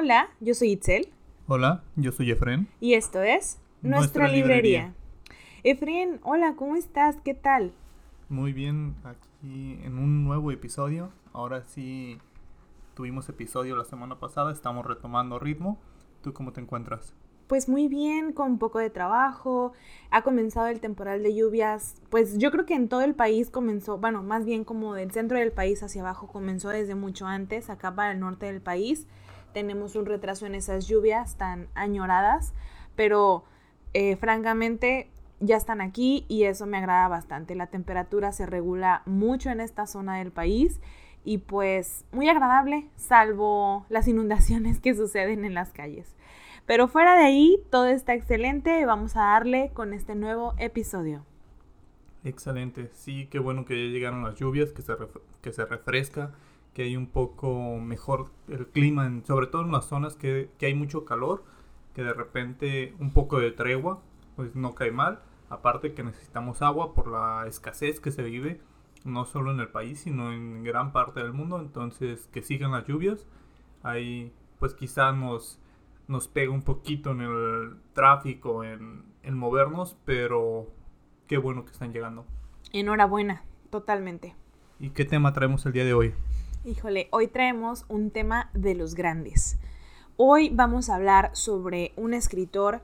Hola, yo soy Itzel. Hola, yo soy Efren. Y esto es Nuestra, Nuestra librería. librería. Efren, hola, ¿cómo estás? ¿Qué tal? Muy bien, aquí en un nuevo episodio. Ahora sí tuvimos episodio la semana pasada, estamos retomando ritmo. ¿Tú cómo te encuentras? Pues muy bien, con un poco de trabajo. Ha comenzado el temporal de lluvias. Pues yo creo que en todo el país comenzó, bueno, más bien como del centro del país hacia abajo comenzó desde mucho antes, acá para el norte del país. Tenemos un retraso en esas lluvias tan añoradas, pero eh, francamente ya están aquí y eso me agrada bastante. La temperatura se regula mucho en esta zona del país y pues muy agradable, salvo las inundaciones que suceden en las calles. Pero fuera de ahí, todo está excelente. Vamos a darle con este nuevo episodio. Excelente, sí, qué bueno que ya llegaron las lluvias, que se, que se refresca, que hay un poco mejor el clima, en- sobre todo en las zonas que, que hay mucho calor, que de repente un poco de tregua, pues no cae mal. Aparte que necesitamos agua por la escasez que se vive, no solo en el país, sino en gran parte del mundo. Entonces, que sigan las lluvias. Ahí, pues quizá nos, nos pega un poquito en el tráfico, en, en movernos, pero qué bueno que están llegando. Enhorabuena, totalmente. ¿Y qué tema traemos el día de hoy? Híjole, hoy traemos un tema de los grandes. Hoy vamos a hablar sobre un escritor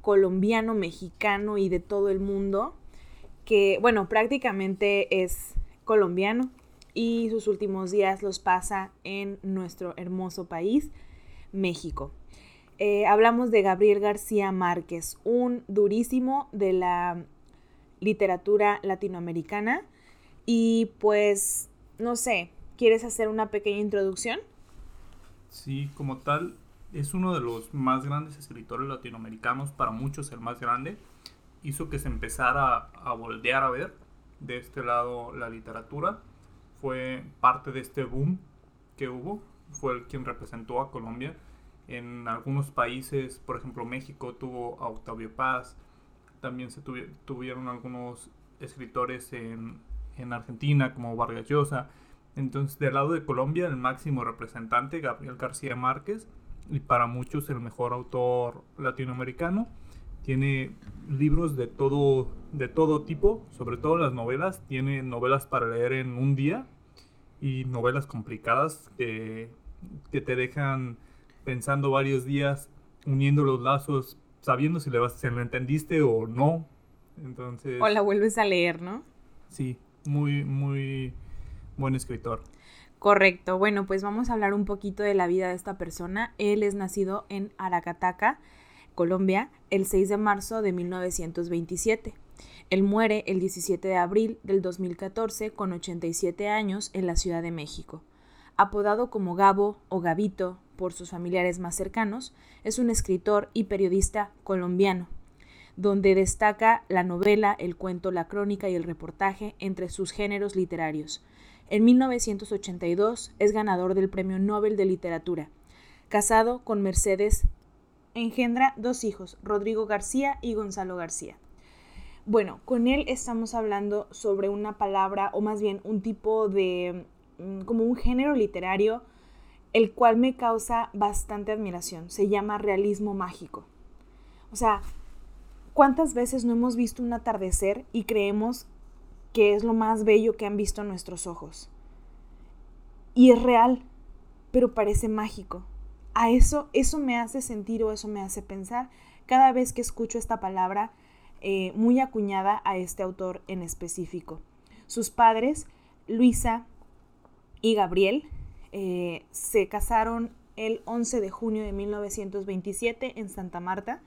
colombiano, mexicano y de todo el mundo que, bueno, prácticamente es colombiano y sus últimos días los pasa en nuestro hermoso país, México. Eh, hablamos de Gabriel García Márquez, un durísimo de la literatura latinoamericana y pues, no sé, ¿quieres hacer una pequeña introducción? Sí, como tal, es uno de los más grandes escritores latinoamericanos, para muchos el más grande. Hizo que se empezara a voltear a ver de este lado la literatura. Fue parte de este boom que hubo. Fue el quien representó a Colombia. En algunos países, por ejemplo México, tuvo a Octavio Paz. También se tuvi- tuvieron algunos escritores en Argentina, como Vargas Llosa. Entonces, del lado de Colombia, el máximo representante, Gabriel García Márquez, y para muchos el mejor autor latinoamericano. Tiene libros de todo, de todo tipo, sobre todo las novelas. Tiene novelas para leer en un día y novelas complicadas que, que te dejan pensando varios días, uniendo los lazos, sabiendo si le vas, si lo entendiste o no. Entonces, O la vuelves a leer, ¿no? sí, muy, muy buen escritor. Correcto. Bueno, pues vamos a hablar un poquito de la vida de esta persona. Él es nacido en Aracataca, Colombia, el 6 de marzo de 1927. Él muere el 17 de abril del 2014 con 87 años en la Ciudad de México. Apodado como Gabo o Gabito por sus familiares más cercanos, es un escritor y periodista colombiano, donde destaca la novela, el cuento, la crónica y el reportaje entre sus géneros literarios. En 1982 es ganador del Premio Nobel de Literatura. Casado con Mercedes, engendra dos hijos, Rodrigo García y Gonzalo García. Bueno, con él estamos hablando sobre una palabra, o más bien un tipo de, mm, como un género literario, el cual me causa bastante admiración. Se llama realismo mágico. O sea, ¿cuántas veces no hemos visto un atardecer y creemos que es lo más bello que han visto nuestros ojos? Y es real, pero parece mágico. A eso, eso me hace sentir o eso me hace pensar cada vez que escucho esta palabra eh, muy acuñada a este autor en específico. Sus padres, Luisa y Gabriel, eh, se casaron el 11 de junio de 1927 en Santa Marta.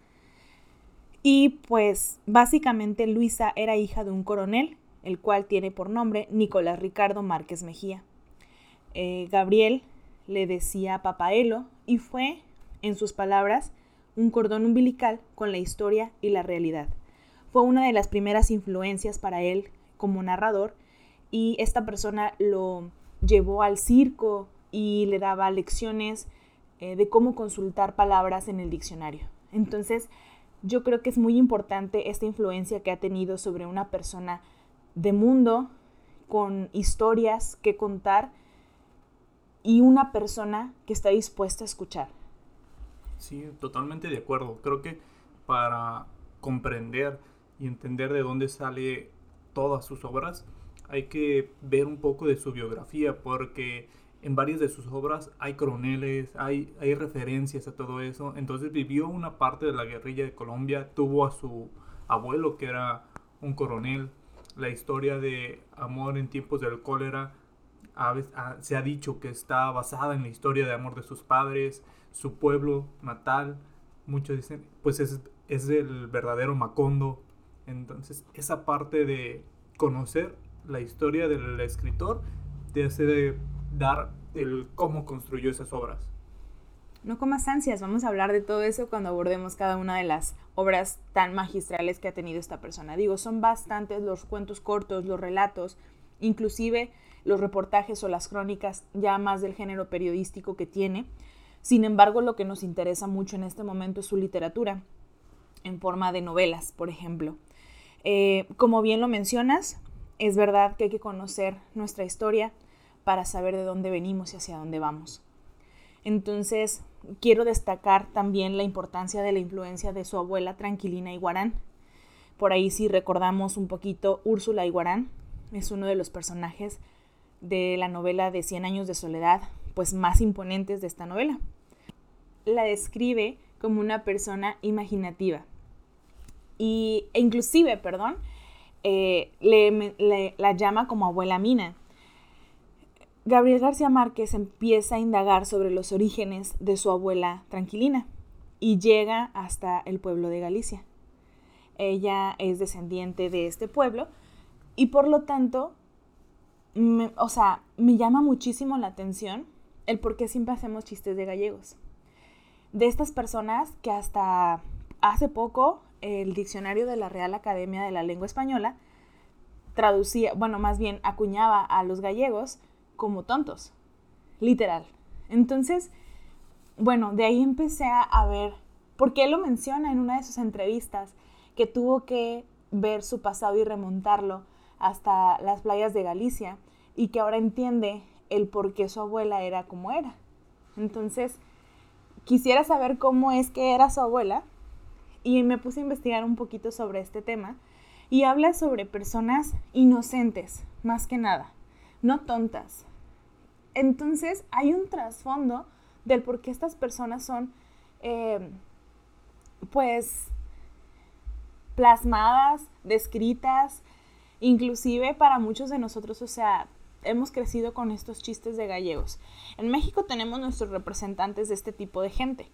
Y pues básicamente Luisa era hija de un coronel, el cual tiene por nombre Nicolás Ricardo Márquez Mejía. Eh, Gabriel le decía papaelo y fue, en sus palabras, un cordón umbilical con la historia y la realidad. Fue una de las primeras influencias para él como narrador y esta persona lo llevó al circo y le daba lecciones eh, de cómo consultar palabras en el diccionario. Entonces, yo creo que es muy importante esta influencia que ha tenido sobre una persona de mundo con historias que contar y una persona que está dispuesta a escuchar. Sí, totalmente de acuerdo. Creo que para comprender y entender de dónde sale todas sus obras, hay que ver un poco de su biografía, porque en varias de sus obras hay coroneles, hay, hay referencias a todo eso. Entonces vivió una parte de la guerrilla de Colombia, tuvo a su abuelo que era un coronel. La historia de amor en tiempos del cólera se ha dicho que está basada en la historia de amor de sus padres, su pueblo natal. Muchos dicen, pues es, es el verdadero Macondo. Entonces, esa parte de conocer la historia del escritor te hace dar el cómo construyó esas obras. No comas ansias, vamos a hablar de todo eso cuando abordemos cada una de las obras tan magistrales que ha tenido esta persona. Digo, son bastantes los cuentos cortos, los relatos, inclusive los reportajes o las crónicas ya más del género periodístico que tiene. Sin embargo, lo que nos interesa mucho en este momento es su literatura, en forma de novelas, por ejemplo. Eh, como bien lo mencionas, es verdad que hay que conocer nuestra historia para saber de dónde venimos y hacia dónde vamos. Entonces, quiero destacar también la importancia de la influencia de su abuela Tranquilina Iguarán. Por ahí si recordamos un poquito, Úrsula Iguarán es uno de los personajes de la novela de Cien años de soledad, pues más imponentes de esta novela. La describe como una persona imaginativa y, e inclusive, perdón, eh, le, la llama como abuela Mina. Gabriel García Márquez empieza a indagar sobre los orígenes de su abuela Tranquilina y llega hasta el pueblo de Galicia. Ella es descendiente de este pueblo y por lo tanto o sea, me llama muchísimo la atención el por qué siempre hacemos chistes de gallegos. De estas personas que hasta hace poco el diccionario de la Real Academia de la Lengua Española traducía, bueno, más bien acuñaba a los gallegos como tontos, literal. Entonces, bueno, de ahí empecé a ver, porque él lo menciona en una de sus entrevistas, que tuvo que ver su pasado y remontarlo hasta las playas de Galicia y que ahora entiende el por qué su abuela era como era. Entonces, quisiera saber cómo es que era su abuela y me puse a investigar un poquito sobre este tema y habla sobre personas inocentes, más que nada, no tontas. Entonces, hay un trasfondo del por qué estas personas son, eh, pues, plasmadas, descritas, inclusive para muchos de nosotros, o sea, hemos crecido con estos chistes de gallegos. En México tenemos nuestros representantes de este tipo de gente,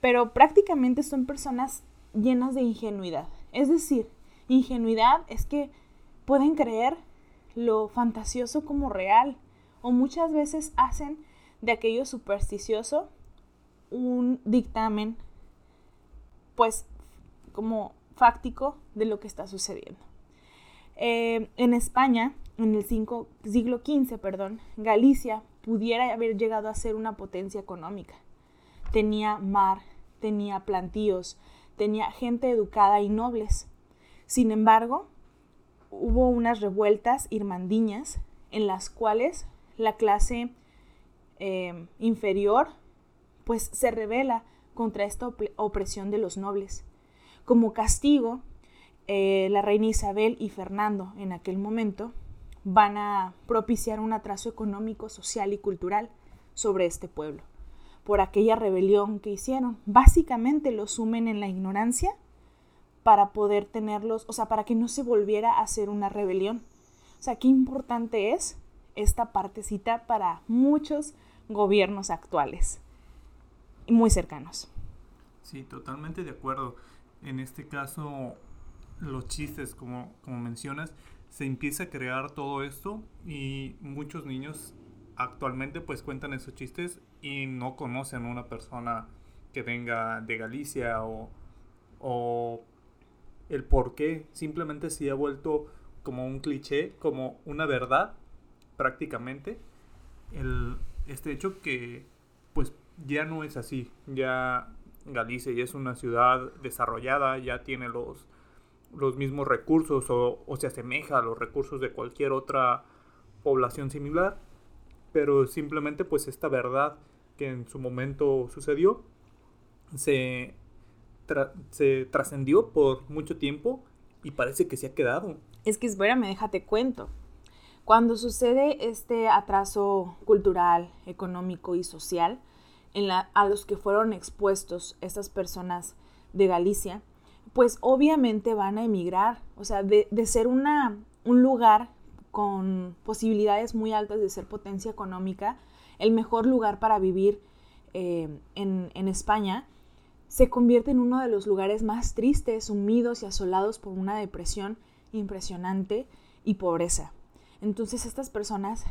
pero prácticamente son personas llenas de ingenuidad. Es decir, ingenuidad es que pueden creer lo fantasioso como real o muchas veces hacen de aquello supersticioso un dictamen pues como fáctico de lo que está sucediendo. Eh, en España, en el siglo XV, perdón, Galicia pudiera haber llegado a ser una potencia económica. Tenía mar, tenía plantíos, tenía gente educada y nobles. Sin embargo, hubo unas revueltas irmandiñas en las cuales la clase eh, inferior pues se revela contra esta opresión de los nobles. Como castigo, eh, la reina Isabel y Fernando en aquel momento van a propiciar un atraso económico, social y cultural sobre este pueblo por aquella rebelión que hicieron. Básicamente los sumen en la ignorancia para poder tenerlos, o sea, para que no se volviera a hacer una rebelión. O sea, qué importante es esta partecita para muchos gobiernos actuales, muy cercanos. Sí, totalmente de acuerdo. En este caso, los chistes, como, como mencionas, se empieza a crear todo esto y muchos niños actualmente pues cuentan esos chistes y no conocen una persona que venga de Galicia o, o el por qué. Simplemente se ha vuelto como un cliché, como una verdad prácticamente. El, este hecho que pues ya no es así. Ya Galicia ya es una ciudad desarrollada, ya tiene los los mismos recursos o, se asemeja a los recursos de cualquier otra población similar, pero simplemente pues esta verdad que en su momento sucedió se, se trascendió por mucho tiempo y parece que se ha quedado. Es que espérame, déjate cuento. Cuando sucede este atraso cultural, económico y social a los que fueron expuestos estas personas de Galicia, pues obviamente van a emigrar. O sea, de, ser una, un lugar con posibilidades muy altas de ser potencia económica, el mejor lugar para vivir eh, en España, se convierte en uno de los lugares más tristes, sumidos y asolados por una depresión impresionante y pobreza. Entonces estas personas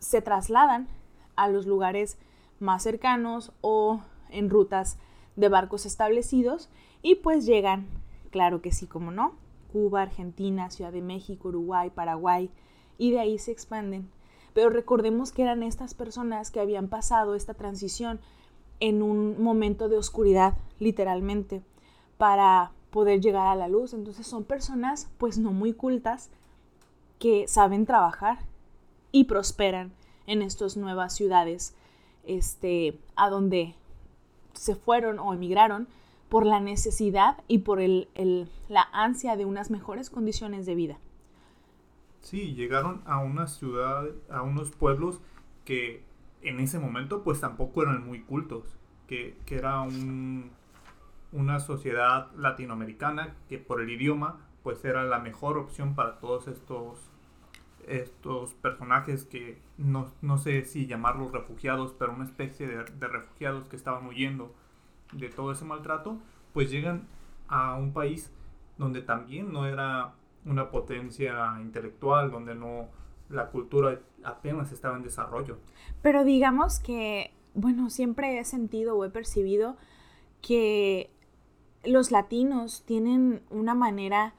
se trasladan a los lugares más cercanos o en rutas de barcos establecidos y pues llegan, claro que sí, como no, Cuba, Argentina, Ciudad de México, Uruguay, Paraguay y de ahí se expanden. Pero recordemos que eran estas personas que habían pasado esta transición en un momento de oscuridad, literalmente, para poder llegar a la luz. Entonces son personas pues no muy cultas que saben trabajar y prosperan en estas nuevas ciudades este, a donde se fueron o emigraron por la necesidad y por el, la ansia de unas mejores condiciones de vida. Sí, llegaron a una ciudad, a unos pueblos que en ese momento pues tampoco eran muy cultos, que, que era un, una sociedad latinoamericana que por el idioma pues era la mejor opción para todos estos, estos personajes que no, no sé si llamarlos refugiados, pero una especie de, de refugiados que estaban huyendo de todo ese maltrato, pues llegan a un país donde también no era una potencia intelectual, donde no la cultura apenas estaba en desarrollo. Pero digamos que, bueno, siempre he sentido o he percibido que los latinos tienen una manera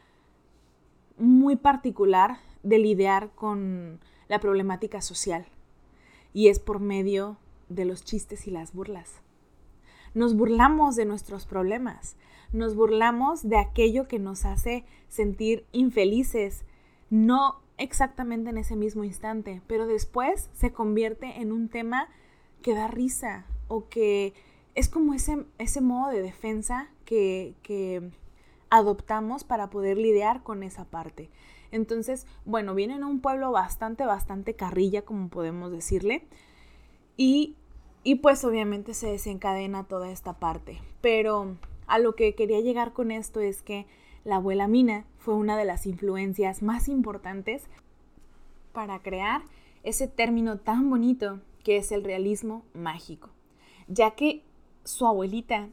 muy particular de lidiar con la problemática social y es por medio de los chistes y las burlas. Nos burlamos de nuestros problemas, nos burlamos de aquello que nos hace sentir infelices, no exactamente en ese mismo instante, pero después se convierte en un tema que da risa o que es como ese, ese modo de defensa que, que adoptamos para poder lidiar con esa parte. Entonces, bueno, vienen a un pueblo bastante, bastante carrilla, como podemos decirle, y, y pues obviamente se desencadena toda esta parte. Pero a lo que quería llegar con esto es que la abuela Mina fue una de las influencias más importantes para crear ese término tan bonito que es el realismo mágico, ya que su abuelita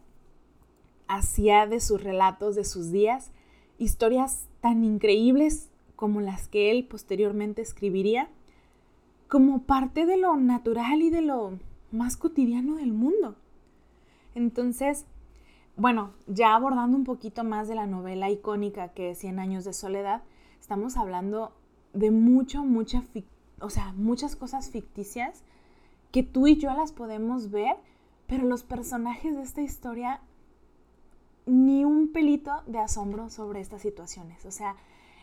hacía de sus relatos de sus días historias tan increíbles como las que él posteriormente escribiría, como parte de lo natural y de lo más cotidiano del mundo. Entonces, bueno, ya abordando un poquito más de la novela icónica que es Cien años de soledad, estamos hablando de mucho, o sea, muchas cosas ficticias que tú y yo las podemos ver, pero los personajes de esta historia ni un pelito de asombro sobre estas situaciones. O sea,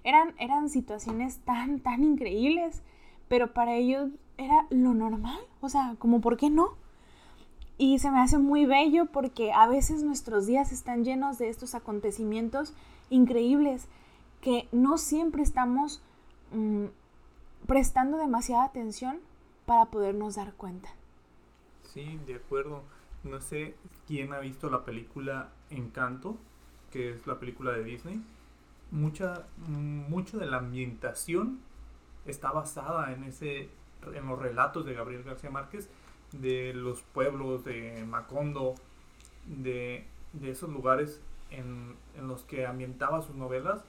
eran, eran situaciones tan, tan increíbles, pero para ellos era lo normal. O sea, como, ¿por qué no? Y se me hace muy bello porque a veces nuestros días están llenos de estos acontecimientos increíbles que no siempre estamos mm, prestando demasiada atención para podernos dar cuenta. Sí, de acuerdo. No sé quién ha visto la película Encanto, que es la película de Disney. Mucha, mucho de la ambientación está basada en ese en los relatos de Gabriel García Márquez de los pueblos de Macondo, de, esos lugares en, los que ambientaba sus novelas,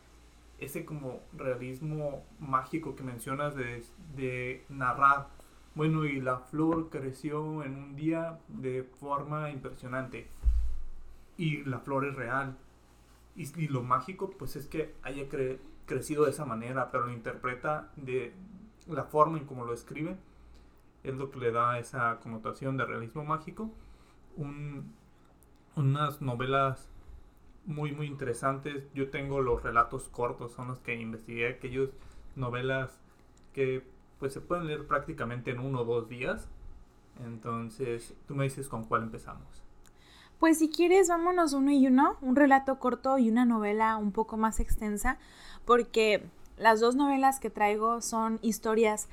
ese como realismo mágico que mencionas de, de narrar. Bueno, y la flor creció en un día de forma impresionante. Y la flor es real. Y, lo mágico, pues es que haya crecido de esa manera, pero lo interpreta de la forma en como lo escribe es lo que le da esa connotación de realismo mágico. unas novelas muy muy interesantes. Yo tengo los relatos cortos, son los que investigué, aquellos novelas que pues se pueden leer prácticamente en uno o dos días. Entonces, tú me dices con cuál empezamos. Pues si quieres, vámonos uno y uno, un relato corto y una novela un poco más extensa, porque las dos novelas que traigo son historias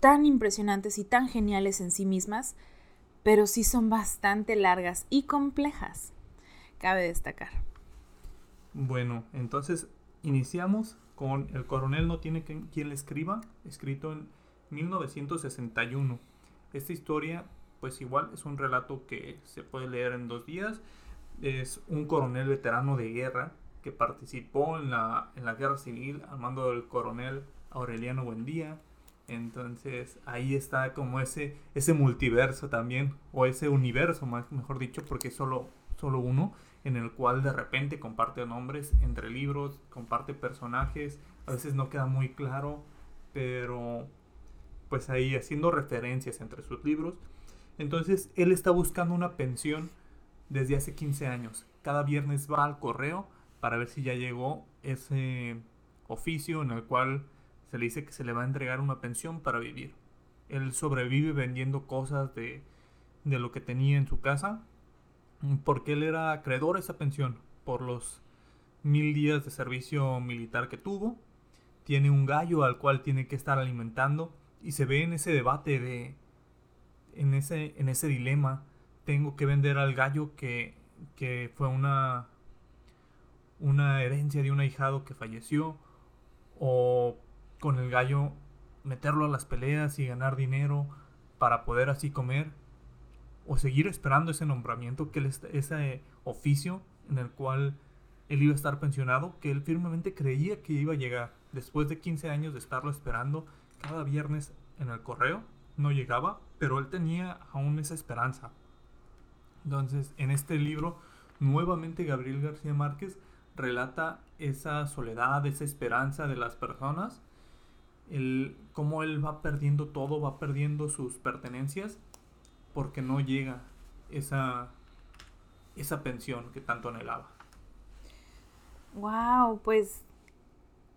tan impresionantes y tan geniales en sí mismas, pero sí son bastante largas y complejas, cabe destacar. Bueno, entonces iniciamos con El coronel no tiene quien le escriba, escrito en 1961. Esta historia, pues igual es un relato que se puede leer en dos días. Es un coronel veterano de guerra que participó en la, en la guerra civil al mando del coronel Aureliano Buendía. Entonces ahí está como ese, ese multiverso también, o ese universo, más, mejor dicho, porque es solo, solo uno, en el cual de repente comparte nombres entre libros, comparte personajes, a veces no queda muy claro, pero pues ahí haciendo referencias entre sus libros. Entonces él está buscando una pensión desde hace 15 años. Cada viernes va al correo para ver si ya llegó ese oficio en el cual se le dice que se le va a entregar una pensión para vivir. Él sobrevive vendiendo cosas de, de lo que tenía en su casa porque él era acreedor a esa pensión por los mil días de servicio militar que tuvo. Tiene un gallo al cual tiene que estar alimentando y se ve en ese debate de en ese en ese dilema tengo que vender al gallo que, que fue una una herencia de un ahijado que falleció o con el gallo meterlo a las peleas y ganar dinero para poder así comer o seguir esperando ese nombramiento, que ese oficio en el cual él iba a estar pensionado, que él firmemente creía que iba a llegar. Después de 15 años de estarlo esperando cada viernes en el correo, no llegaba, pero él tenía aún esa esperanza. Entonces, en este libro, nuevamente Gabriel García Márquez relata esa soledad, esa esperanza de las personas el, cómo él va perdiendo todo, va perdiendo sus pertenencias porque no llega esa, esa pensión que tanto anhelaba. Wow, pues,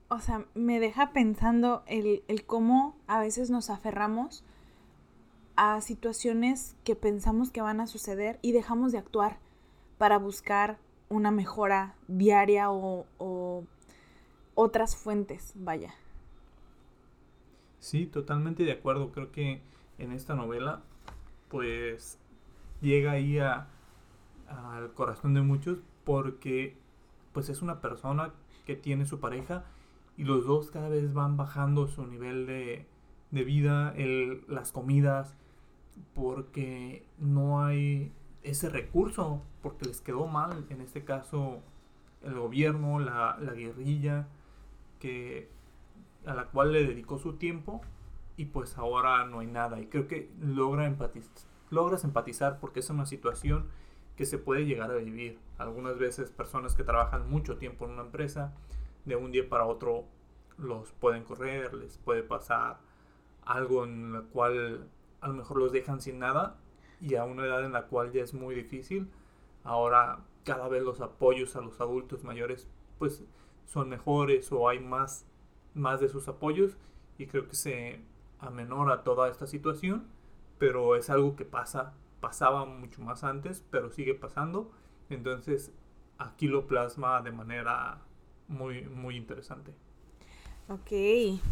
o sea, me deja pensando el, el cómo a veces nos aferramos a situaciones que pensamos que van a suceder y dejamos de actuar para buscar una mejora diaria o, o otras fuentes, vaya. Sí, totalmente de acuerdo. Creo que en esta novela, pues, llega ahí a, al corazón de muchos porque, pues, es una persona que tiene su pareja y los dos cada vez van bajando su nivel de, de vida, el, las comidas, porque no hay ese recurso, porque les quedó mal, en este caso, el gobierno, la, la guerrilla, que a la cual le dedicó su tiempo y pues ahora no hay nada. Y creo que logra empatizar, logras empatizar porque es una situación que se puede llegar a vivir. Algunas veces personas que trabajan mucho tiempo en una empresa, de un día para otro los pueden correr, les puede pasar algo en lo cual a lo mejor los dejan sin nada y a una edad en la cual ya es muy difícil. Ahora cada vez los apoyos a los adultos mayores pues son mejores o hay más más de sus apoyos y creo que se amenora toda esta situación, pero es algo que pasa, pasaba mucho más antes, pero sigue pasando, entonces aquí lo plasma de manera muy, muy interesante. Ok,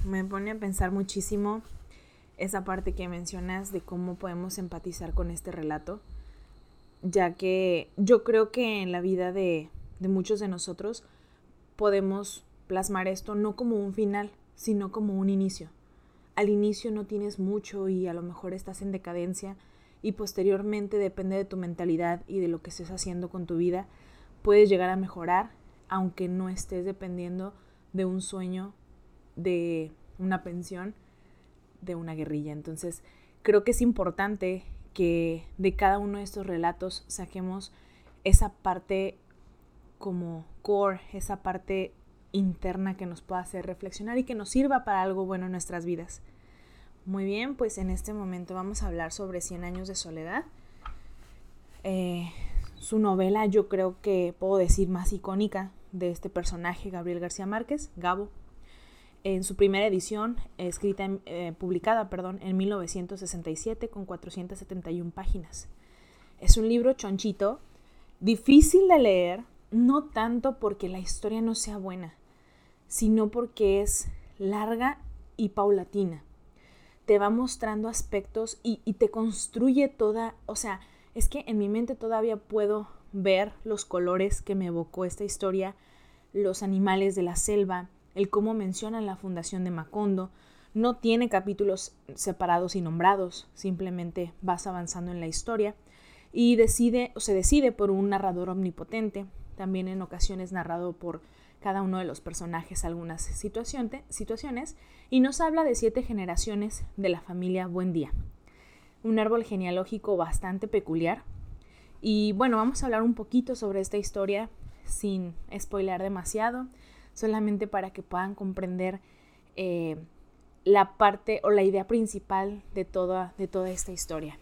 me pone a pensar muchísimo esa parte que mencionas de cómo podemos empatizar con este relato, ya que yo creo que en la vida de, de muchos de nosotros podemos plasmar esto no como un final, sino como un inicio. Al inicio no tienes mucho y a lo mejor estás en decadencia y posteriormente depende de tu mentalidad y de lo que estés haciendo con tu vida, puedes llegar a mejorar aunque no estés dependiendo de un sueño, de una pensión, de una guerrilla. Entonces, creo que es importante que de cada uno de estos relatos saquemos esa parte como core, esa parte interna que nos pueda hacer reflexionar y que nos sirva para algo bueno en nuestras vidas. Muy bien, pues en este momento vamos a hablar sobre 100 años de soledad. Eh, su novela yo creo que puedo decir más icónica de este personaje, Gabriel García Márquez, Gabo. En su primera edición, escrita, eh, publicada perdón, en 1967 con 471 páginas. Es un libro chonchito, Difícil de leer, no tanto porque la historia no sea buena, sino porque es larga y paulatina. Te va mostrando aspectos y, te construye toda, o sea, es que en mi mente todavía puedo ver los colores que me evocó esta historia, los animales de la selva, el cómo mencionan la fundación de Macondo. No tiene capítulos separados y nombrados, simplemente vas avanzando en la historia y decide o se decide por un narrador omnipotente, también en ocasiones narrado por cada uno de los personajes algunas situaciones, y nos habla de siete generaciones de la familia Buendía. Un árbol genealógico bastante peculiar. Y bueno, vamos a hablar un poquito sobre esta historia sin spoiler demasiado, solamente para que puedan comprender eh, la parte o la idea principal de toda, de toda esta historia.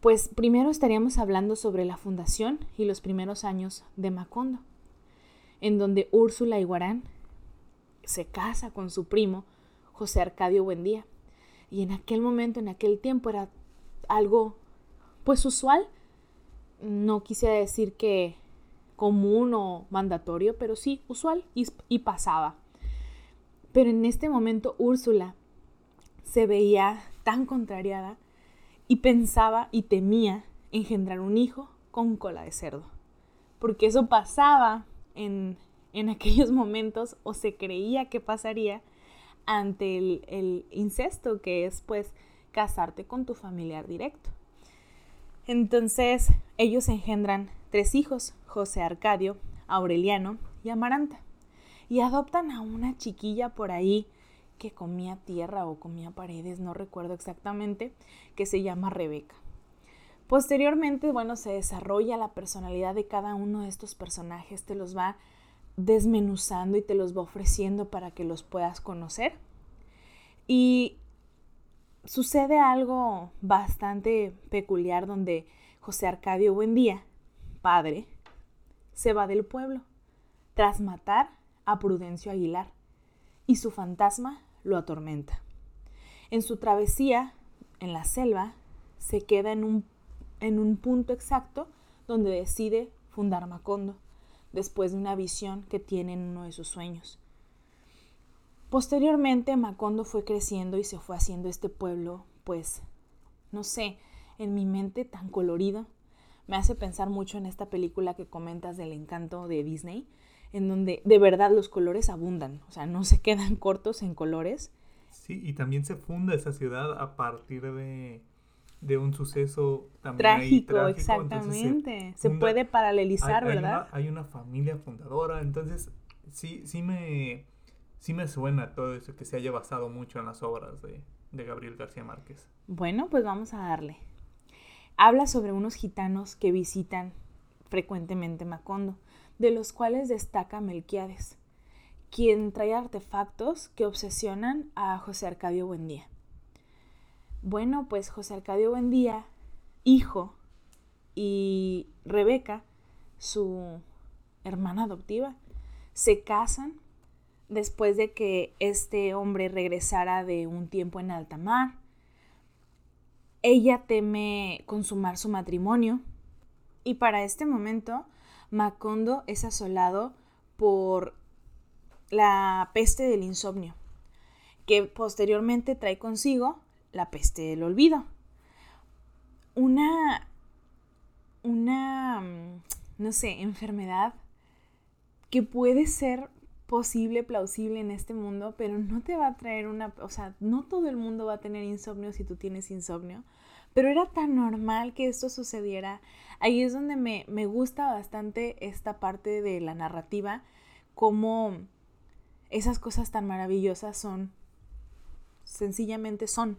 Pues primero estaríamos hablando sobre la fundación y los primeros años de Macondo, en donde Úrsula Iguarán se casa con su primo José Arcadio Buendía. Y en aquel momento, en aquel tiempo, era algo pues usual. No quise decir que común o mandatorio, pero sí usual y, y pasaba. Pero en este momento Úrsula se veía tan contrariada y pensaba y temía engendrar un hijo con cola de cerdo. Porque eso pasaba en, en aquellos momentos o se creía que pasaría ante el, el, incesto, que es pues casarte con tu familiar directo. Entonces ellos engendran tres hijos, José Arcadio, Aureliano y Amaranta, y adoptan a una chiquilla por ahí que comía tierra o comía paredes, no recuerdo exactamente, que se llama Rebeca. Posteriormente, bueno, se desarrolla la personalidad de cada uno de estos personajes, te los va desmenuzando y te los va ofreciendo para que los puedas conocer. Y sucede algo bastante peculiar donde José Arcadio Buendía, padre, se va del pueblo tras matar a Prudencio Aguilar y su fantasma lo atormenta. En su travesía en la selva se queda en un, en un punto exacto donde decide fundar Macondo, después de una visión que tiene en uno de sus sueños. Posteriormente Macondo fue creciendo y se fue haciendo este pueblo, pues, no sé, en mi mente tan colorido. Me hace pensar mucho en esta película que comentas del encanto de Disney, en donde de verdad los colores abundan, o sea, no se quedan cortos en colores. Sí, y también se funda esa ciudad a partir de, de un suceso también trágico, exactamente. Se, puede paralelizar, ¿verdad? hay una familia fundadora, entonces sí, sí me, sí me suena todo eso que se haya basado mucho en las obras de, de Gabriel García Márquez. Bueno, pues vamos a darle. Habla sobre unos gitanos que visitan frecuentemente Macondo de los cuales destaca Melquiades, quien trae artefactos que obsesionan a José Arcadio Buendía. Bueno, pues José Arcadio Buendía, hijo, y Rebeca, su hermana adoptiva, se casan después de que este hombre regresara de un tiempo en alta mar. Ella teme consumar su matrimonio y para este momento Macondo es asolado por la peste del insomnio, que posteriormente trae consigo la peste del olvido. Una, una, mm, no sé, enfermedad que puede ser posible, plausible en este mundo, pero no te va a traer una, o sea, no todo el mundo va a tener insomnio si tú tienes insomnio, pero era tan normal que esto sucediera ahí es donde me, gusta bastante esta parte de la narrativa, cómo esas cosas tan maravillosas son, sencillamente son.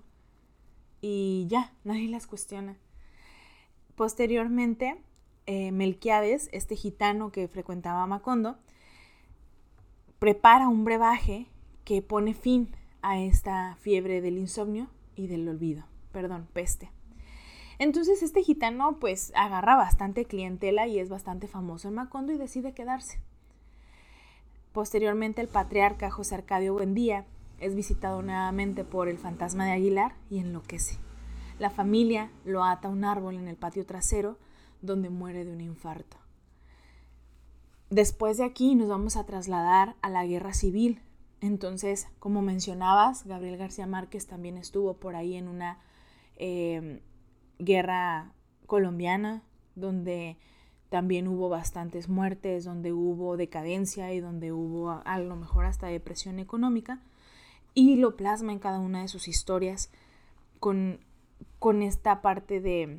Y ya, nadie las cuestiona. Posteriormente, eh, Melquiades, este gitano que frecuentaba Macondo, prepara un brebaje que pone fin a esta fiebre del insomnio y del olvido, perdón, peste. Entonces este gitano pues agarra bastante clientela y es bastante famoso en Macondo y decide quedarse. Posteriormente el patriarca José Arcadio Buendía es visitado nuevamente por el fantasma de Aguilar y enloquece. La familia lo ata a un árbol en el patio trasero donde muere de un infarto. Después de aquí nos vamos a trasladar a la guerra civil. Entonces, como mencionabas, Gabriel García Márquez también estuvo por ahí en una em, guerra colombiana, donde también hubo bastantes muertes, donde hubo decadencia y donde hubo a, lo mejor hasta depresión económica, y lo plasma en cada una de sus historias con, con esta parte de,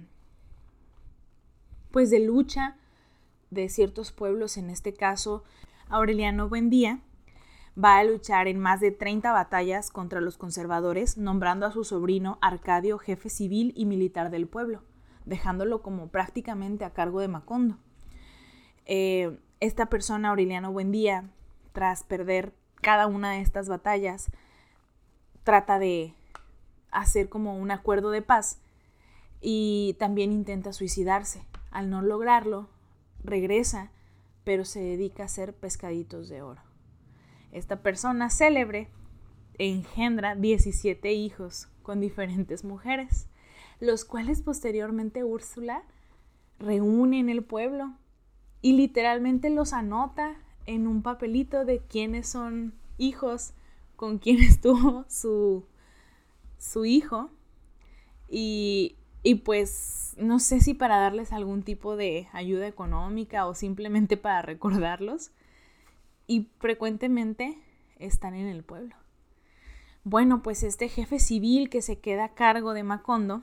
pues de lucha de ciertos pueblos, en este caso Aureliano Buendía, va a luchar en más de 30 batallas contra los conservadores, nombrando a su sobrino Arcadio jefe civil y militar del pueblo, dejándolo como prácticamente a cargo de Macondo. Eh, esta persona, Aureliano Buendía, tras perder cada una de estas batallas, trata de hacer como un acuerdo de paz y también intenta suicidarse. Al no lograrlo, regresa, pero se dedica a hacer pescaditos de oro. Esta persona célebre engendra 17 hijos con diferentes mujeres, los cuales posteriormente Úrsula reúne en el pueblo y literalmente los anota en un papelito de quiénes son hijos con quienes tuvo su, su hijo. Y y pues no sé si para darles algún tipo de ayuda económica o simplemente para recordarlos. Y frecuentemente están en el pueblo. Bueno, pues este jefe civil que se queda a cargo de Macondo,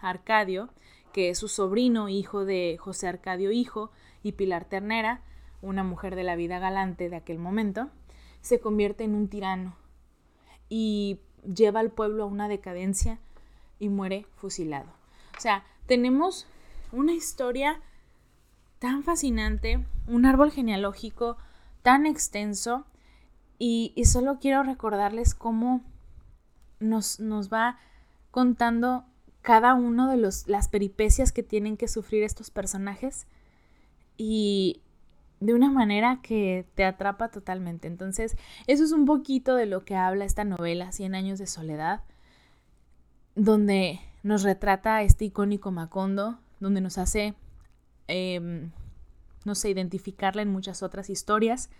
Arcadio, que es su sobrino, hijo de José Arcadio Hijo y Pilar Ternera, una mujer de la vida galante de aquel momento, se convierte en un tirano y lleva al pueblo a una decadencia y muere fusilado. O sea, tenemos una historia tan fascinante, un árbol genealógico tan extenso y, solo quiero recordarles cómo nos, nos va contando cada uno de los, las peripecias que tienen que sufrir estos personajes y de una manera que te atrapa totalmente. Entonces, eso es un poquito de lo que habla esta novela, Cien años de soledad donde nos retrata este icónico Macondo, donde nos hace, em, no sé, identificarla en muchas otras historias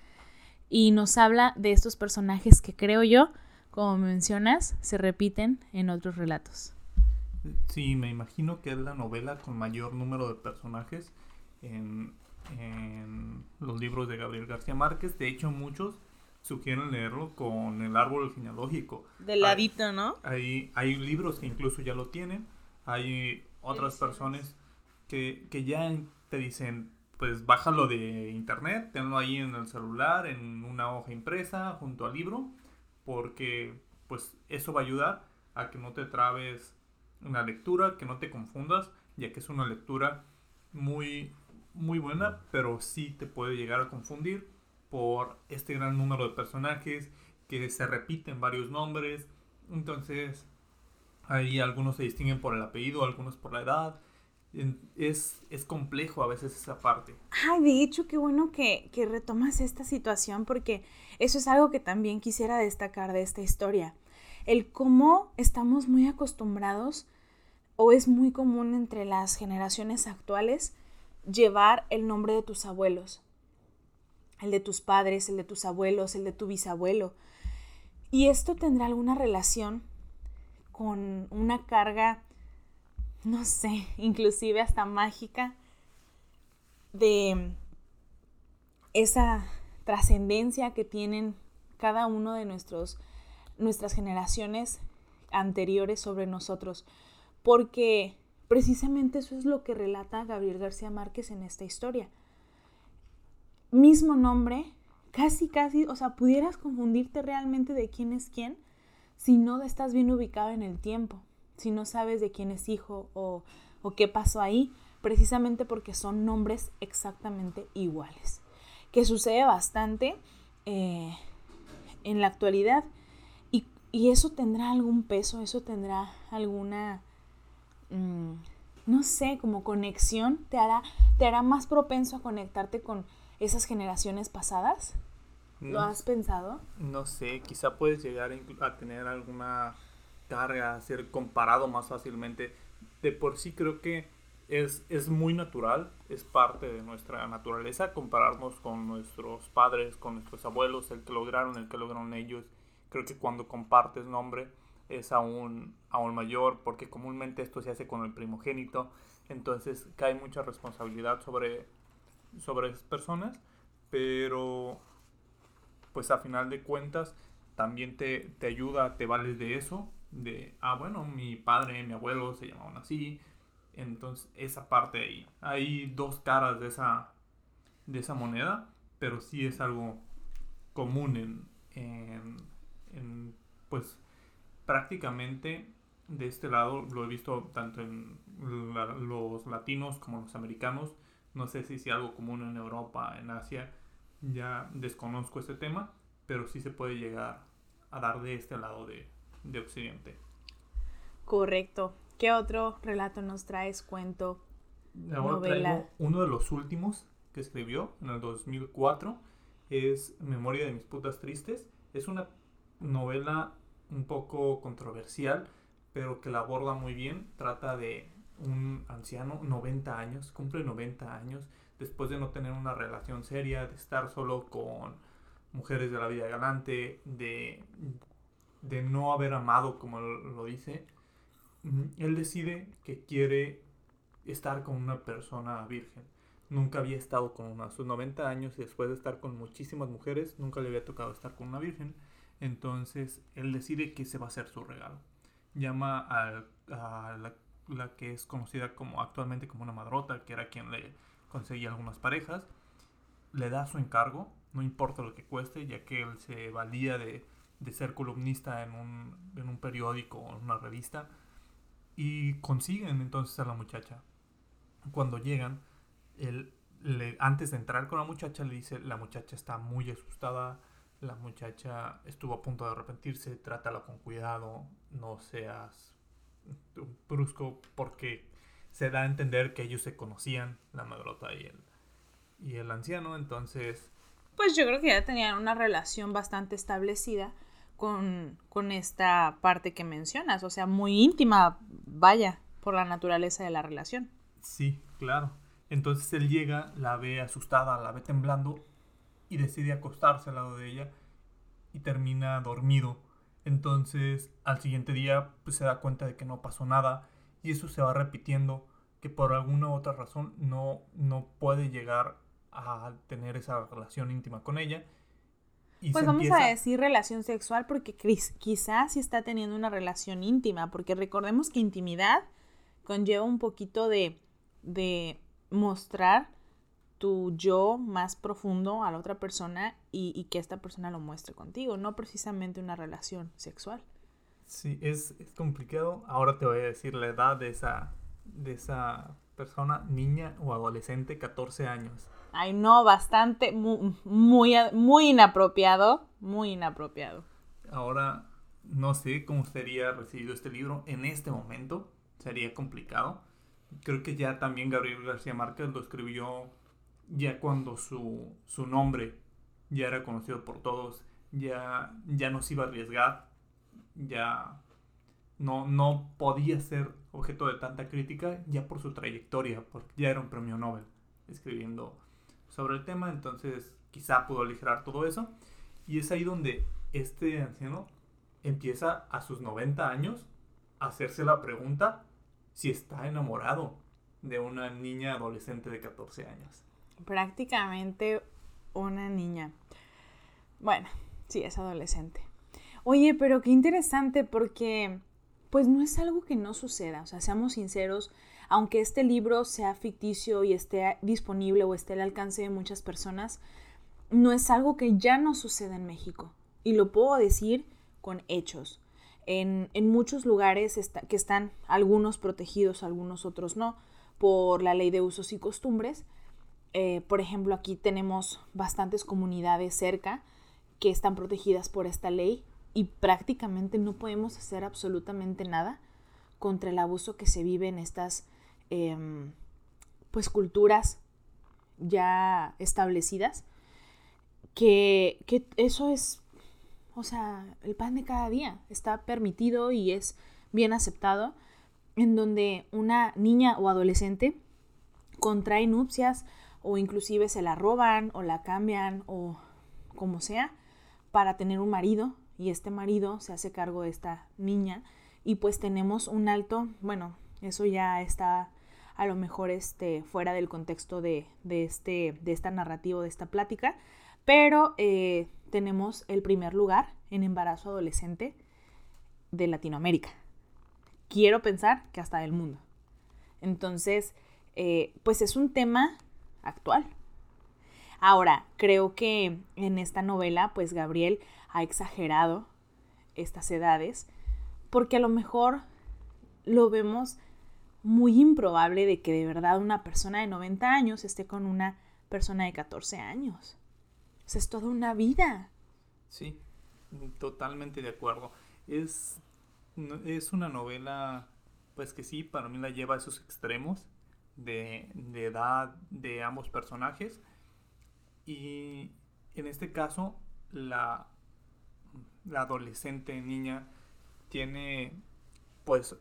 y nos habla de estos personajes que creo yo, como mencionas, se repiten en otros relatos. Sí, me imagino que es la novela con mayor número de personajes en, en los libros de Gabriel García Márquez. De hecho, muchos sugieren leerlo con el árbol genealógico. De ladito, ¿no? Hay, hay libros que incluso ya lo tienen. Hay otras personas que, que ya te dicen, pues bájalo de internet, tenlo ahí en el celular, en una hoja impresa, junto al libro, porque pues eso va a ayudar a que no te trabes en la lectura, que no te confundas, ya que es una lectura muy, muy buena, pero sí te puede llegar a confundir por este gran número de personajes que se repiten varios nombres. Entonces, ahí algunos se distinguen por el apellido, algunos por la edad. Es, es complejo a veces esa parte. Ay, de hecho, qué bueno que, que retomas esta situación porque eso es algo que también quisiera destacar de esta historia. El cómo estamos muy acostumbrados o es muy común entre las generaciones actuales llevar el nombre de tus abuelos el de tus padres, el de tus abuelos, el de tu bisabuelo. Y esto tendrá alguna relación con una carga, no sé, inclusive hasta mágica, de esa trascendencia que tienen cada uno de nuestros, nuestras generaciones anteriores sobre nosotros. Porque precisamente eso es lo que relata Gabriel García Márquez en esta historia. Mismo nombre, casi, casi, o sea, pudieras confundirte realmente de quién es quién si no estás bien ubicado en el tiempo, si no sabes de quién es hijo o, o qué pasó ahí, precisamente porque son nombres exactamente iguales, que sucede bastante eh, en la actualidad. Y, y, eso tendrá algún peso, eso tendrá alguna... Mm, no sé, como conexión, te hará, te hará más propenso a conectarte con, esas generaciones pasadas? ¿Lo has pensado? No sé, quizá puedes llegar a tener alguna carga, a ser comparado más fácilmente. De por sí creo que es, es muy natural, es parte de nuestra naturaleza compararnos con nuestros padres, con nuestros abuelos, el que lograron, el que lograron ellos. Creo que cuando compartes nombre es aún, aún mayor porque comúnmente esto se hace con el primogénito. Entonces cae mucha responsabilidad sobre, sobre esas personas, pero pues a final de cuentas también te, te ayuda, te vales de eso, de, ah, bueno, mi padre, mi abuelo se llamaban así, entonces, esa parte ahí. Hay dos caras de esa, de esa moneda, pero sí es algo común en, en, pues, prácticamente de este lado lo he visto tanto en los latinos como los americanos. No sé si es algo común en Europa, en Asia. Ya desconozco este tema, pero sí se puede llegar a dar de este lado de, de Occidente. Correcto. ¿Qué otro relato nos traes, cuento, novela? uno de los últimos que escribió en el 2004 es Memoria de mis putas tristes. Es una novela un poco controversial, pero que la aborda muy bien. Trata de un anciano, 90 años, cumple 90 años, después de no tener una relación seria, de estar solo con mujeres de la vida galante, de, de no haber amado, como lo dice, él decide que quiere estar con una persona virgen. Nunca había estado con una a sus 90 años y después de estar con muchísimas mujeres, nunca le había tocado estar con una virgen. Entonces él decide que se va a hacer su regalo. Llama a, la, que es conocida como actualmente como una madrota, que era quien le conseguía algunas parejas. Le da su encargo, no importa lo que cueste, ya que él se valía de, de ser columnista en un, en un periódico o en una revista y consiguen entonces a la muchacha. Cuando llegan, él, le, antes de entrar con la muchacha, le dice, la muchacha está muy asustada, la muchacha estuvo a punto de arrepentirse, trátala con cuidado, no seas brusco, porque se da a entender que ellos se conocían, la madrota y el, y el anciano, entonces... Pues yo creo que ya tenían una relación bastante establecida con, esta parte que mencionas, o sea, muy íntima, vaya, por la naturaleza de la relación. Sí, claro. Entonces él llega, la ve asustada, la ve temblando y decide acostarse al lado de ella y termina dormido. Entonces al siguiente día pues, se da cuenta de que no pasó nada y eso se va repitiendo, que por alguna u otra razón no, no puede llegar a tener esa relación íntima con ella pues vamos a decir relación sexual porque quizás sí está teniendo una relación íntima, porque recordemos que intimidad conlleva un poquito de, de mostrar tu yo más profundo a la otra persona y, y, que esta persona lo muestre contigo, no precisamente una relación sexual. Sí, es, es, complicado. Ahora te voy a decir la edad de esa, de esa persona, niña o adolescente, 14 años. Ay, no, bastante, muy, muy, inapropiado, muy inapropiado. Ahora, no sé cómo sería recibido este libro en este momento, sería complicado. Creo que ya también Gabriel García Márquez lo escribió ya cuando su, su nombre ya era conocido por todos, ya, ya no se iba a arriesgar, ya no, no podía ser objeto de tanta crítica ya por su trayectoria, porque ya era un premio Nobel escribiendo sobre el tema, entonces quizá pudo aligerar todo eso. Y es ahí donde este anciano empieza a sus 90 años a hacerse la pregunta si está enamorado de una niña adolescente de 14 años. Prácticamente una niña. Bueno, sí, es adolescente. Oye, pero qué interesante porque pues no es algo que no suceda, o sea, seamos sinceros, aunque este libro sea ficticio y esté disponible o esté al alcance de muchas personas, no es algo que ya no suceda en México. Y lo puedo decir con hechos. En, muchos lugares que están algunos protegidos, algunos otros no, por la ley de usos y costumbres. Eh, por ejemplo, aquí tenemos bastantes comunidades cerca que están protegidas por esta ley y prácticamente no podemos hacer absolutamente nada contra el abuso que se vive en estas Em, pues culturas ya establecidas, que, que eso es, o sea, el pan de cada día, está permitido y es bien aceptado, en donde una niña o adolescente contrae nupcias o inclusive se la roban o la cambian o como sea para tener un marido y este marido se hace cargo de esta niña y pues tenemos un alto, bueno, eso ya está a lo mejor este, fuera del contexto de, este, de esta narrativa, de esta plática, pero eh, tenemos el primer lugar en embarazo adolescente de Latinoamérica. Quiero pensar que hasta del mundo. Entonces, eh, pues es un tema actual. Ahora, creo que en esta novela, pues Gabriel ha exagerado estas edades, porque a lo mejor lo vemos muy improbable de que de verdad una persona de 90 años esté con una persona de 14 años. O sea, es toda una vida. Sí, totalmente de acuerdo. Es, es una novela, pues que sí, para mí la lleva a esos extremos de, de edad de ambos personajes. Y en este caso, la, la adolescente niña tiene pues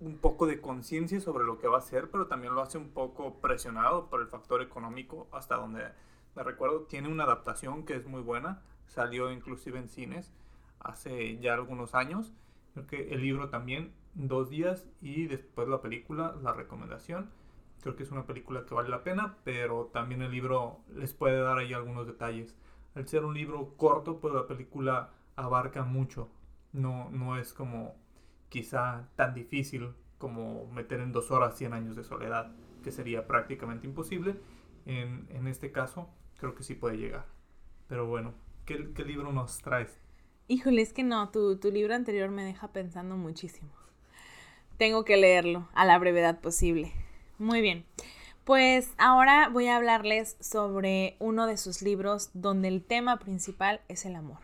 un poco de conciencia sobre lo que va a hacer, pero también lo hace un poco presionado por el factor económico, hasta donde me recuerdo, tiene una adaptación que es muy buena, salió inclusive en cines hace ya algunos años, creo que el libro también, dos días, y después la película, la recomendación, creo que es una película que vale la pena, pero también el libro les puede dar ahí algunos detalles. Al ser un libro corto, pues la película abarca mucho, no, no es como quizá tan difícil como meter en dos horas 100 años de soledad, que sería prácticamente imposible. En, este caso, creo que sí puede llegar. Pero bueno, ¿qué, libro nos traes? Híjole, es que no, tu, tu libro anterior me deja pensando muchísimo. Tengo que leerlo a la brevedad posible. Muy bien. Pues ahora voy a hablarles sobre uno de sus libros donde el tema principal es el amor.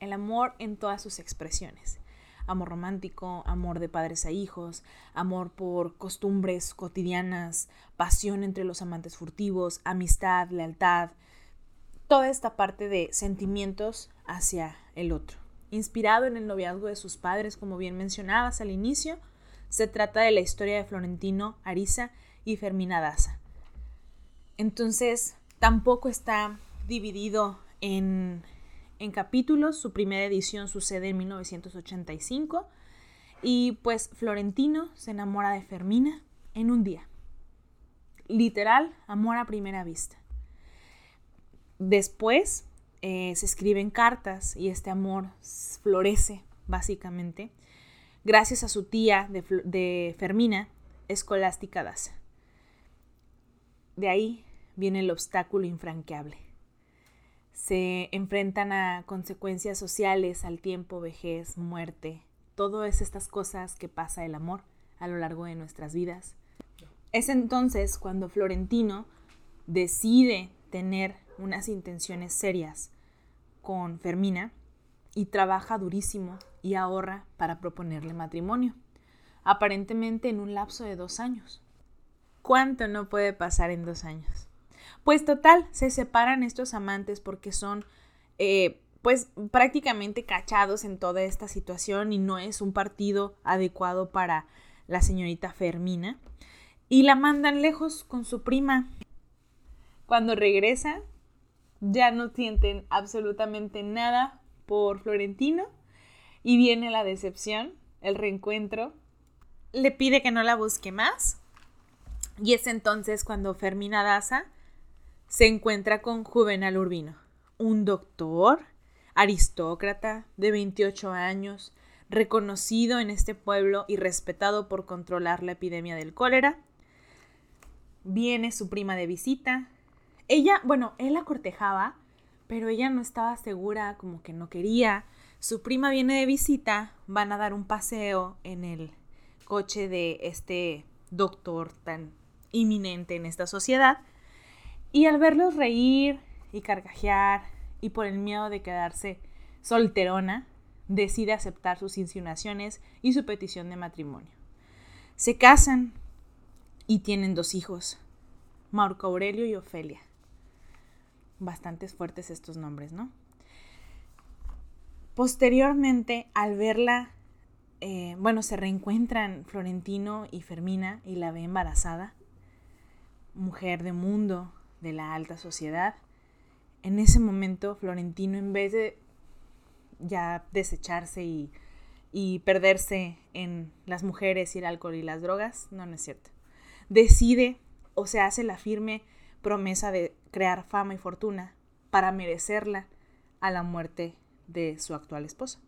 El amor en todas sus expresiones amor romántico, amor de padres a hijos, amor por costumbres cotidianas, pasión entre los amantes furtivos, amistad, lealtad, toda esta parte de sentimientos hacia el otro. Inspirado en el noviazgo de sus padres, como bien mencionabas al inicio, se trata de la historia de Florentino Ariza y Fermina Daza. Entonces, tampoco está dividido en en capítulos. Su primera edición sucede en 1985 y pues Florentino se enamora de Fermina en un día. Literal, amor a primera vista. Después eh, se escriben cartas y este amor florece básicamente gracias a su tía de, de Fermina, Escolástica Daza. De ahí viene el obstáculo infranqueable se enfrentan a consecuencias sociales, al tiempo, vejez, muerte, todas estas cosas que pasa el amor a lo largo de nuestras vidas. Es entonces cuando Florentino decide tener unas intenciones serias con Fermina y trabaja durísimo y ahorra para proponerle matrimonio, aparentemente en un lapso de dos años. ¿Cuánto no puede pasar en dos años? Pues total, se separan estos amantes porque son eh, pues prácticamente cachados en toda esta situación y no es un partido adecuado para la señorita Fermina. Y la mandan lejos con su prima. Cuando regresa, ya no sienten absolutamente nada por Florentino y viene la decepción, el reencuentro. Le pide que no la busque más. Y es entonces cuando Fermina Daza se encuentra con Juvenal Urbino, un doctor, aristócrata de 28 años, reconocido en este pueblo y respetado por controlar la epidemia del cólera. Viene su prima de visita. Ella, bueno, él la cortejaba, pero ella no estaba segura, como que no quería. Su prima viene de visita, van a dar un paseo en el coche de este doctor tan inminente en esta sociedad. Y al verlos reír y carcajear y por el miedo de quedarse solterona, decide aceptar sus insinuaciones y su petición de matrimonio. Se casan y tienen dos hijos, Marco Aurelio y Ofelia. Bastantes fuertes estos nombres, ¿no? Posteriormente, al verla eh, bueno, se reencuentran Florentino y Fermina y la ve embarazada, mujer de mundo, de la alta sociedad. En ese momento, Florentino, en vez de ya desecharse y, y perderse en las mujeres y el alcohol y las drogas, no, no es cierto. Decide o se hace la firme promesa de crear fama y fortuna para merecerla a la muerte de su actual esposa.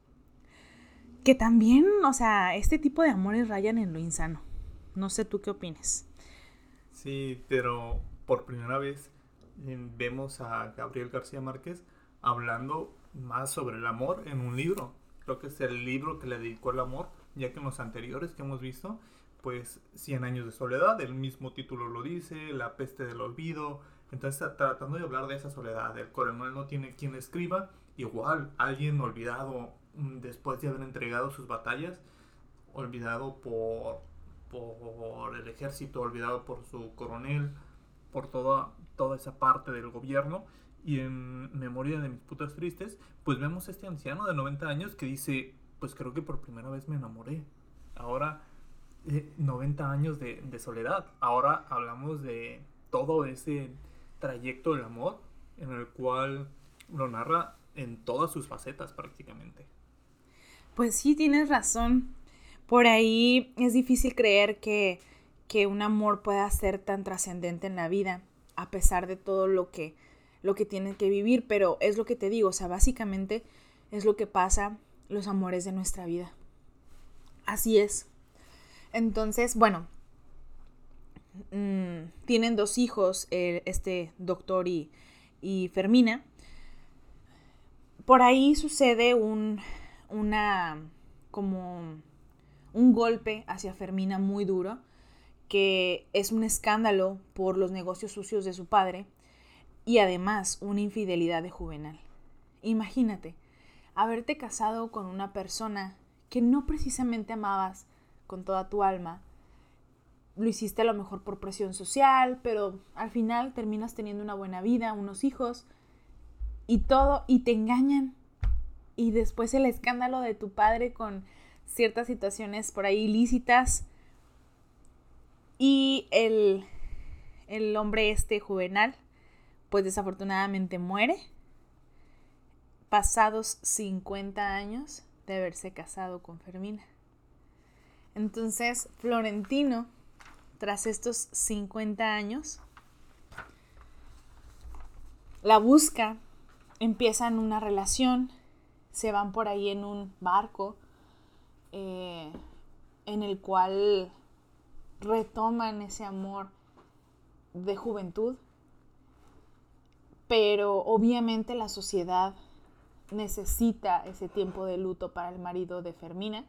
Que también, o sea, este tipo de amores rayan en lo insano. No sé tú qué opines. Sí, pero por primera vez eh, vemos a Gabriel García Márquez hablando más sobre el amor en un libro. Creo que es el libro que le dedicó el amor, ya que en los anteriores que hemos visto, pues 100 años de soledad, el mismo título lo dice, La peste del olvido. Entonces, tratando de hablar de esa soledad, el coronel no tiene quien escriba, igual alguien olvidado mm, después de haber entregado sus batallas, olvidado por, por el ejército, olvidado por su coronel, por toda, toda esa parte del gobierno. Y en Memoria de mis putas tristes, pues vemos este anciano de 90 años que dice, pues creo que por primera vez me enamoré. Ahora, 90 eh, años de, de soledad. Ahora hablamos de todo ese trayecto del amor en el cual lo narra en todas sus facetas prácticamente. Pues sí, tienes razón. Por ahí es difícil creer que, que un amor pueda ser tan trascendente en la vida, a pesar de todo lo que, lo que tienen que vivir, pero es lo que te digo, o sea, básicamente es lo que pasa los amores de nuestra vida. Así es. Entonces, bueno, mm, tienen dos hijos, este doctor y, y Fermina, por ahí sucede un, una, como un golpe hacia Fermina muy duro, que es un escándalo por los negocios sucios de su padre y además una infidelidad de Juvenal. Imagínate, haberte casado con una persona que no precisamente amabas con toda tu alma, lo hiciste a lo mejor por presión social, pero al final terminas teniendo una buena vida, unos hijos, y todo, y te engañan. Y después el escándalo de tu padre con ciertas situaciones por ahí ilícitas. Y el, el hombre este juvenal, pues desafortunadamente muere. Pasados 50 años de haberse casado con Fermina. Entonces, Florentino, tras estos 50 años, la busca empiezan una relación, se van por ahí en un barco eh, en el cual retoman ese amor de juventud, pero obviamente la sociedad necesita ese tiempo de luto para el marido de Fermina.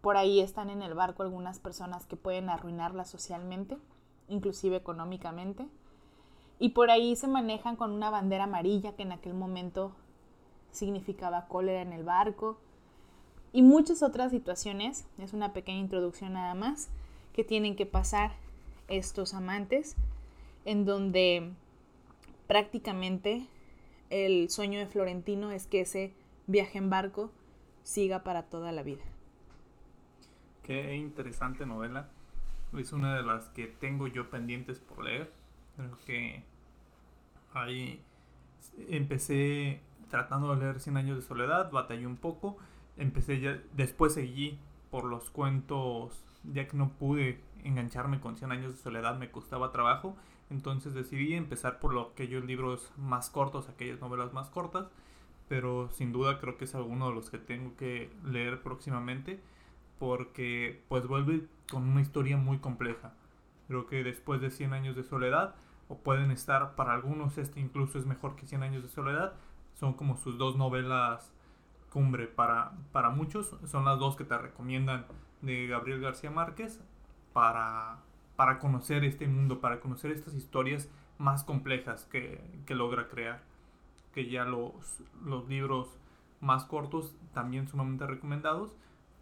Por ahí están en el barco algunas personas que pueden arruinarla socialmente, inclusive económicamente. Y por ahí se manejan con una bandera amarilla que en aquel momento significaba cólera en el barco. Y muchas otras situaciones, es una pequeña introducción nada más, que tienen que pasar estos amantes, en donde prácticamente el sueño de Florentino es que ese viaje en barco siga para toda la vida. Qué interesante novela. Es una de las que tengo yo pendientes por leer. Creo que Ahí empecé tratando de leer Cien años de soledad, batallé un poco, empecé ya, después seguí por los cuentos, ya que no pude engancharme con Cien años de soledad, me costaba trabajo, entonces decidí empezar por lo, aquellos libros más cortos, aquellas novelas más cortas, pero sin duda creo que es alguno de los que tengo que leer próximamente, porque pues vuelve con una historia muy compleja. Creo que después de Cien años de soledad, o pueden estar, para algunos este incluso es mejor que Cien años de soledad, son como sus dos novelas cumbre para, para muchos, son las dos que te recomiendan de Gabriel García Márquez para, para conocer este mundo, para conocer estas historias más complejas que, que logra crear, que ya los, los libros más cortos también sumamente recomendados,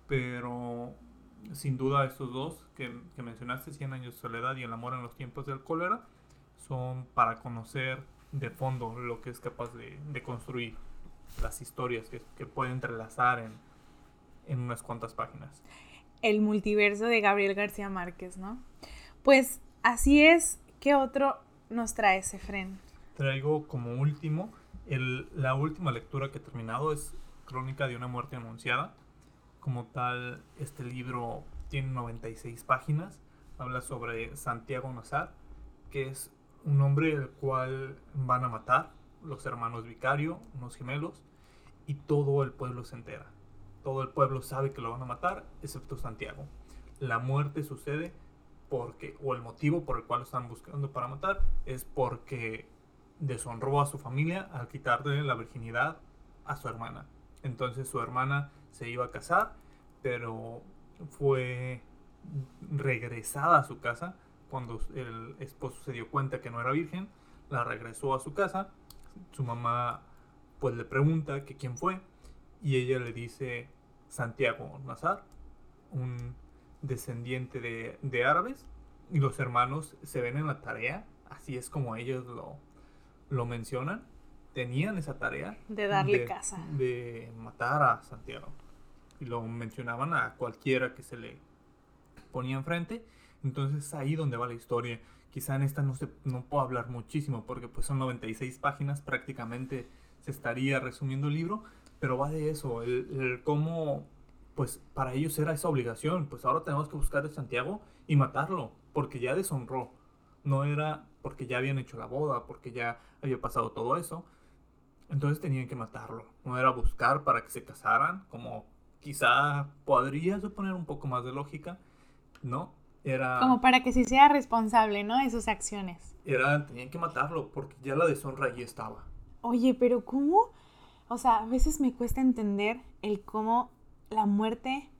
pero sin duda estos dos que, que mencionaste, Cien años de soledad y El amor en los tiempos del cólera, son para conocer de fondo lo que es capaz de, construir las historias que, que puede entrelazar en, en unas cuantas páginas. El multiverso de Gabriel García Márquez, ¿no? Pues así es. ¿Qué otro nos trae Efren? Traigo como último, el, la última lectura que he terminado es Crónica de una muerte anunciada. Como tal, este libro tiene 96 páginas. Habla sobre Santiago Nazar, que es un hombre el cual van a matar los hermanos Vicario, unos gemelos, y todo el pueblo se entera. Todo el pueblo sabe que lo van a matar, excepto Santiago. La muerte sucede porque, o el motivo por el cual lo están buscando para matar, es porque deshonró a su familia al quitarle la virginidad a su hermana. Entonces su hermana se iba a casar, pero fue regresada a su casa. Cuando el esposo se dio cuenta que no era virgen, la regresó a su casa, su mamá pues le pregunta que quién fue y ella le dice Santiago Nazar, un descendiente de, árabes. Y los hermanos se ven en la tarea, así es como ellos lo, lo mencionan, tenían esa tarea de darle casa, de matar a Santiago y lo mencionaban a cualquiera que se le ponía enfrente. Entonces es ahí donde va la historia. Quizá en esta no, se, no puedo hablar muchísimo porque pues son 96 páginas, prácticamente se estaría resumiendo el libro, pero va de eso, el, cómo pues para ellos era esa obligación, pues ahora tenemos que buscar a Santiago y matarlo, porque ya deshonró. No era porque ya habían hecho la boda, porque ya había pasado todo eso. Entonces tenían que matarlo. No era buscar para que se casaran, como quizá podría suponer un poco más de lógica, ¿no? Era... Como para que sí sea responsable, ¿no? De sus acciones. Era, tenían que matarlo porque ya la deshonra allí estaba. Oye, pero ¿cómo? O sea, a veces me cuesta entender el cómo la muerte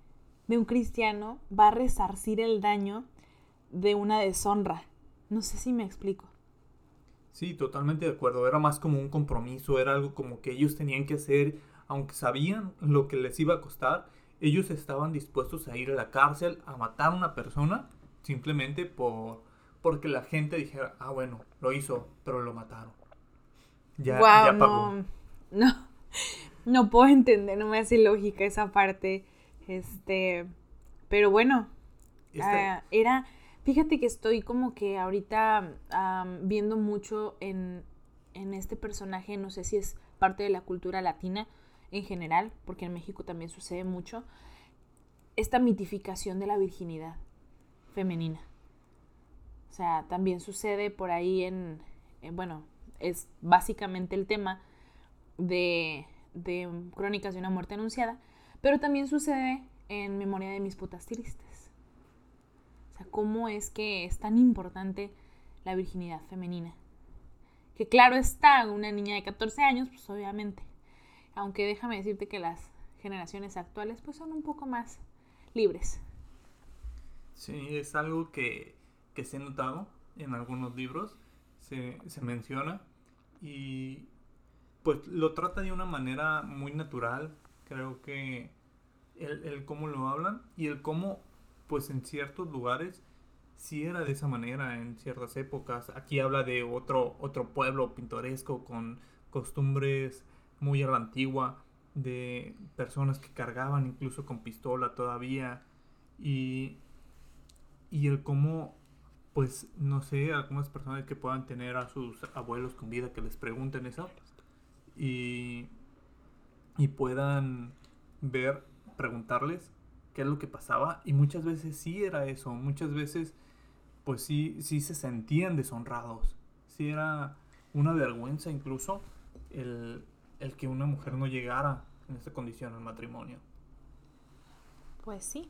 de un cristiano va a resarcir el daño de una deshonra. No sé si me explico. Sí, totalmente de acuerdo. Era más como un compromiso, era algo como que ellos tenían que hacer aunque sabían lo que les iba a costar, ellos estaban dispuestos a ir a la cárcel a matar a una persona simplemente por porque la gente dijera, ah, bueno, lo hizo, pero lo mataron. Ya, ya pagó. No, no, puedo entender, no me hace lógica esa parte. Este, pero bueno, este ah, era, fíjate que estoy como que ahorita viendo mucho en, en este personaje, no sé si es parte de la cultura latina, en general, porque en México también sucede mucho, esta mitificación de la virginidad femenina. O sea, también sucede por ahí en, bueno, es básicamente el tema de, de Crónicas de una muerte anunciada, pero también sucede en Memoria de mis putas tristes. Sea, cómo es que es tan importante la virginidad femenina. Que claro está, una niña de 14 años, pues obviamente aunque déjame decirte que las generaciones actuales pues son un poco más libres. Sí, es algo que, se ha notado en algunos libros, se, menciona y pues lo trata de una manera muy natural, creo que el, el cómo lo hablan y el cómo pues en ciertos lugares sí era de esa manera en ciertas épocas. Aquí habla de otro, otro pueblo pintoresco con costumbres muy a la antigua, de personas que cargaban incluso con pistola todavía, y, y el cómo, pues, no sé, algunas personas que puedan tener a sus abuelos con vida que les pregunten eso, y, y puedan ver, preguntarles qué es lo que pasaba, y muchas veces sí era eso, muchas veces, pues sí, sí se sentían deshonrados, sí era una vergüenza incluso el, el que una mujer no llegara en esta condición al matrimonio. Pues sí,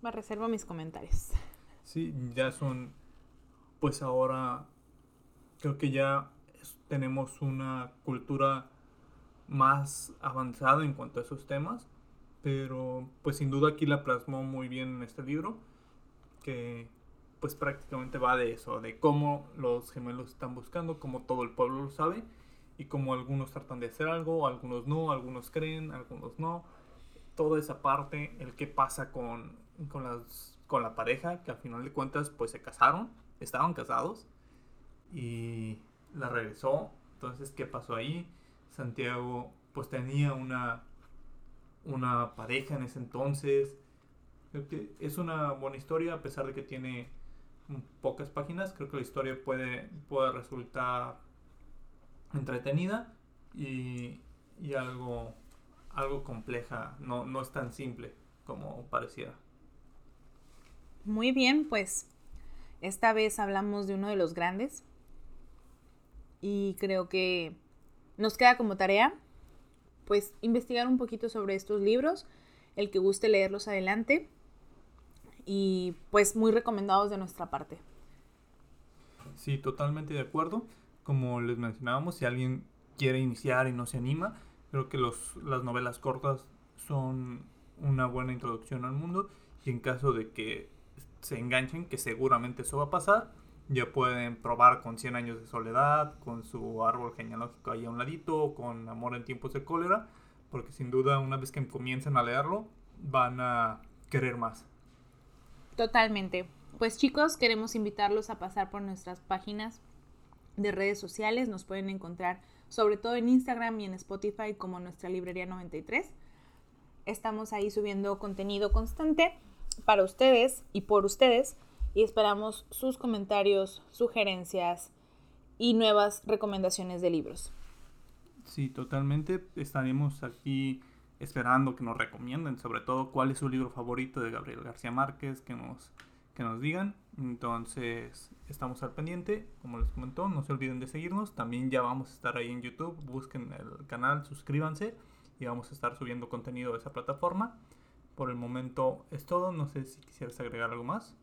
me reservo mis comentarios. Sí, ya son, pues ahora creo que ya tenemos una cultura más avanzada en cuanto a esos temas, pero pues sin duda aquí la plasmó muy bien en este libro, que pues prácticamente va de eso, de cómo los gemelos están buscando, como todo el pueblo lo sabe, y como algunos tratan de hacer algo, algunos no, algunos creen, algunos no. Toda esa parte, el qué pasa con, con, las, con la pareja, que al final de cuentas pues se casaron, estaban casados y la regresó. Entonces, ¿qué pasó ahí? Santiago pues tenía una, una pareja en ese entonces. es una buena historia, a pesar de que tiene pocas páginas. Creo que la historia puede, puede resultar entretenida y, y algo, algo compleja. No, no es tan simple como pareciera. Muy bien, pues esta vez hablamos de uno de los grandes y creo que nos queda como tarea pues investigar un poquito sobre estos libros, el que guste leerlos adelante y pues muy recomendados de nuestra parte. Sí, totalmente de acuerdo. Como les mencionábamos, si alguien quiere iniciar y no se anima, creo que los, las novelas cortas son una buena introducción al mundo y en caso de que se enganchen, que seguramente eso va a pasar, ya pueden probar con 100 años de soledad, con su árbol genealógico ahí a un ladito, con Amor en tiempos de cólera, porque sin duda una vez que comiencen a leerlo, van a querer más. Totalmente. Pues chicos, queremos invitarlos a pasar por nuestras páginas de redes sociales. Nos pueden encontrar sobre todo en Instagram y en Spotify como nuestra librería 93. Estamos ahí subiendo contenido constante para ustedes y por ustedes y esperamos sus comentarios, sugerencias y nuevas recomendaciones de libros. Sí, totalmente. Estaremos aquí esperando que nos recomienden, sobre todo cuál es su libro favorito de Gabriel García Márquez, que nos, que nos digan. Entonces, estamos al pendiente. Como les comentó, no se olviden de seguirnos. También ya vamos a estar ahí en YouTube. Busquen el canal, suscríbanse y vamos a estar subiendo contenido de esa plataforma. Por el momento es todo. No sé si quisieras agregar algo más.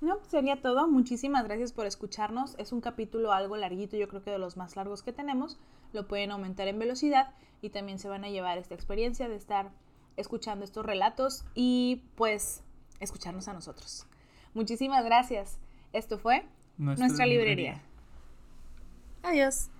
No, sería todo. Muchísimas gracias por escucharnos. Es un capítulo algo larguito, yo creo que de los más largos que tenemos. Lo pueden aumentar en velocidad y también se van a llevar esta experiencia de estar escuchando estos relatos y pues escucharnos a nosotros. Muchísimas gracias. Esto fue nuestra, librería. Adiós.